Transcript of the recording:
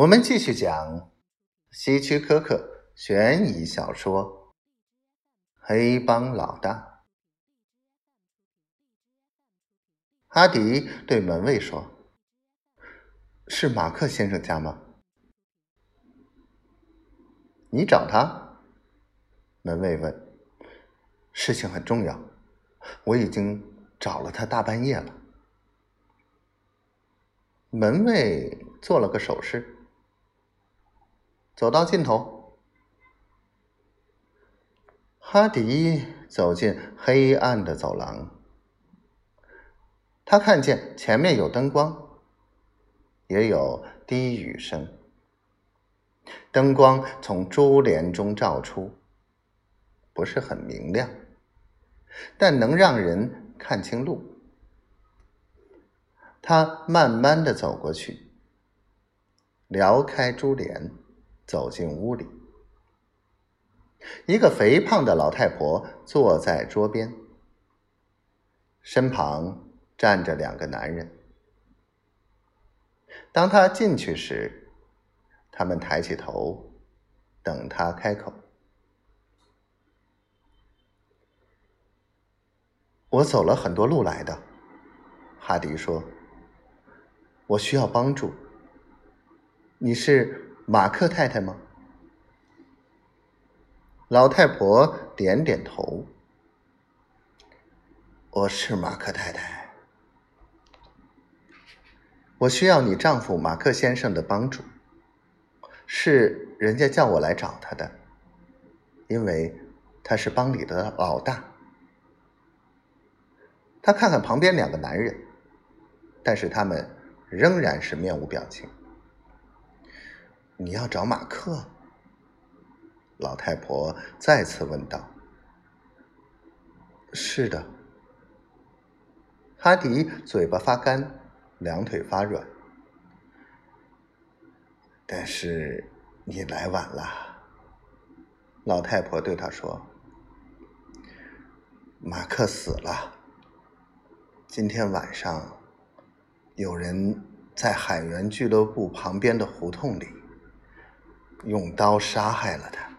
我们继续讲希区柯克悬疑小说《黑帮老大》。哈迪对门卫说：“是马克先生家吗？”你找他？门卫问。事情很重要，我已经找了他大半夜了。门卫做了个手势。走到尽头，哈迪走进黑暗的走廊。他看见前面有灯光，也有低语声。灯光从珠帘中照出，不是很明亮，但能让人看清路。他慢慢的走过去，撩开珠帘。走进屋里，一个肥胖的老太婆坐在桌边，身旁站着两个男人。当他进去时，他们抬起头，等他开口。我走了很多路来的，哈迪说：“我需要帮助。你是？”马克太太吗？老太婆点点头。我是马克太太，我需要你丈夫马克先生的帮助。是人家叫我来找他的，因为他是帮里的老大。他看看旁边两个男人，但是他们仍然是面无表情。你要找马克？老太婆再次问道。是的。哈迪嘴巴发干，两腿发软。但是你来晚了。老太婆对他说：“马克死了。今天晚上，有人在海员俱乐部旁边的胡同里。”用刀杀害了他。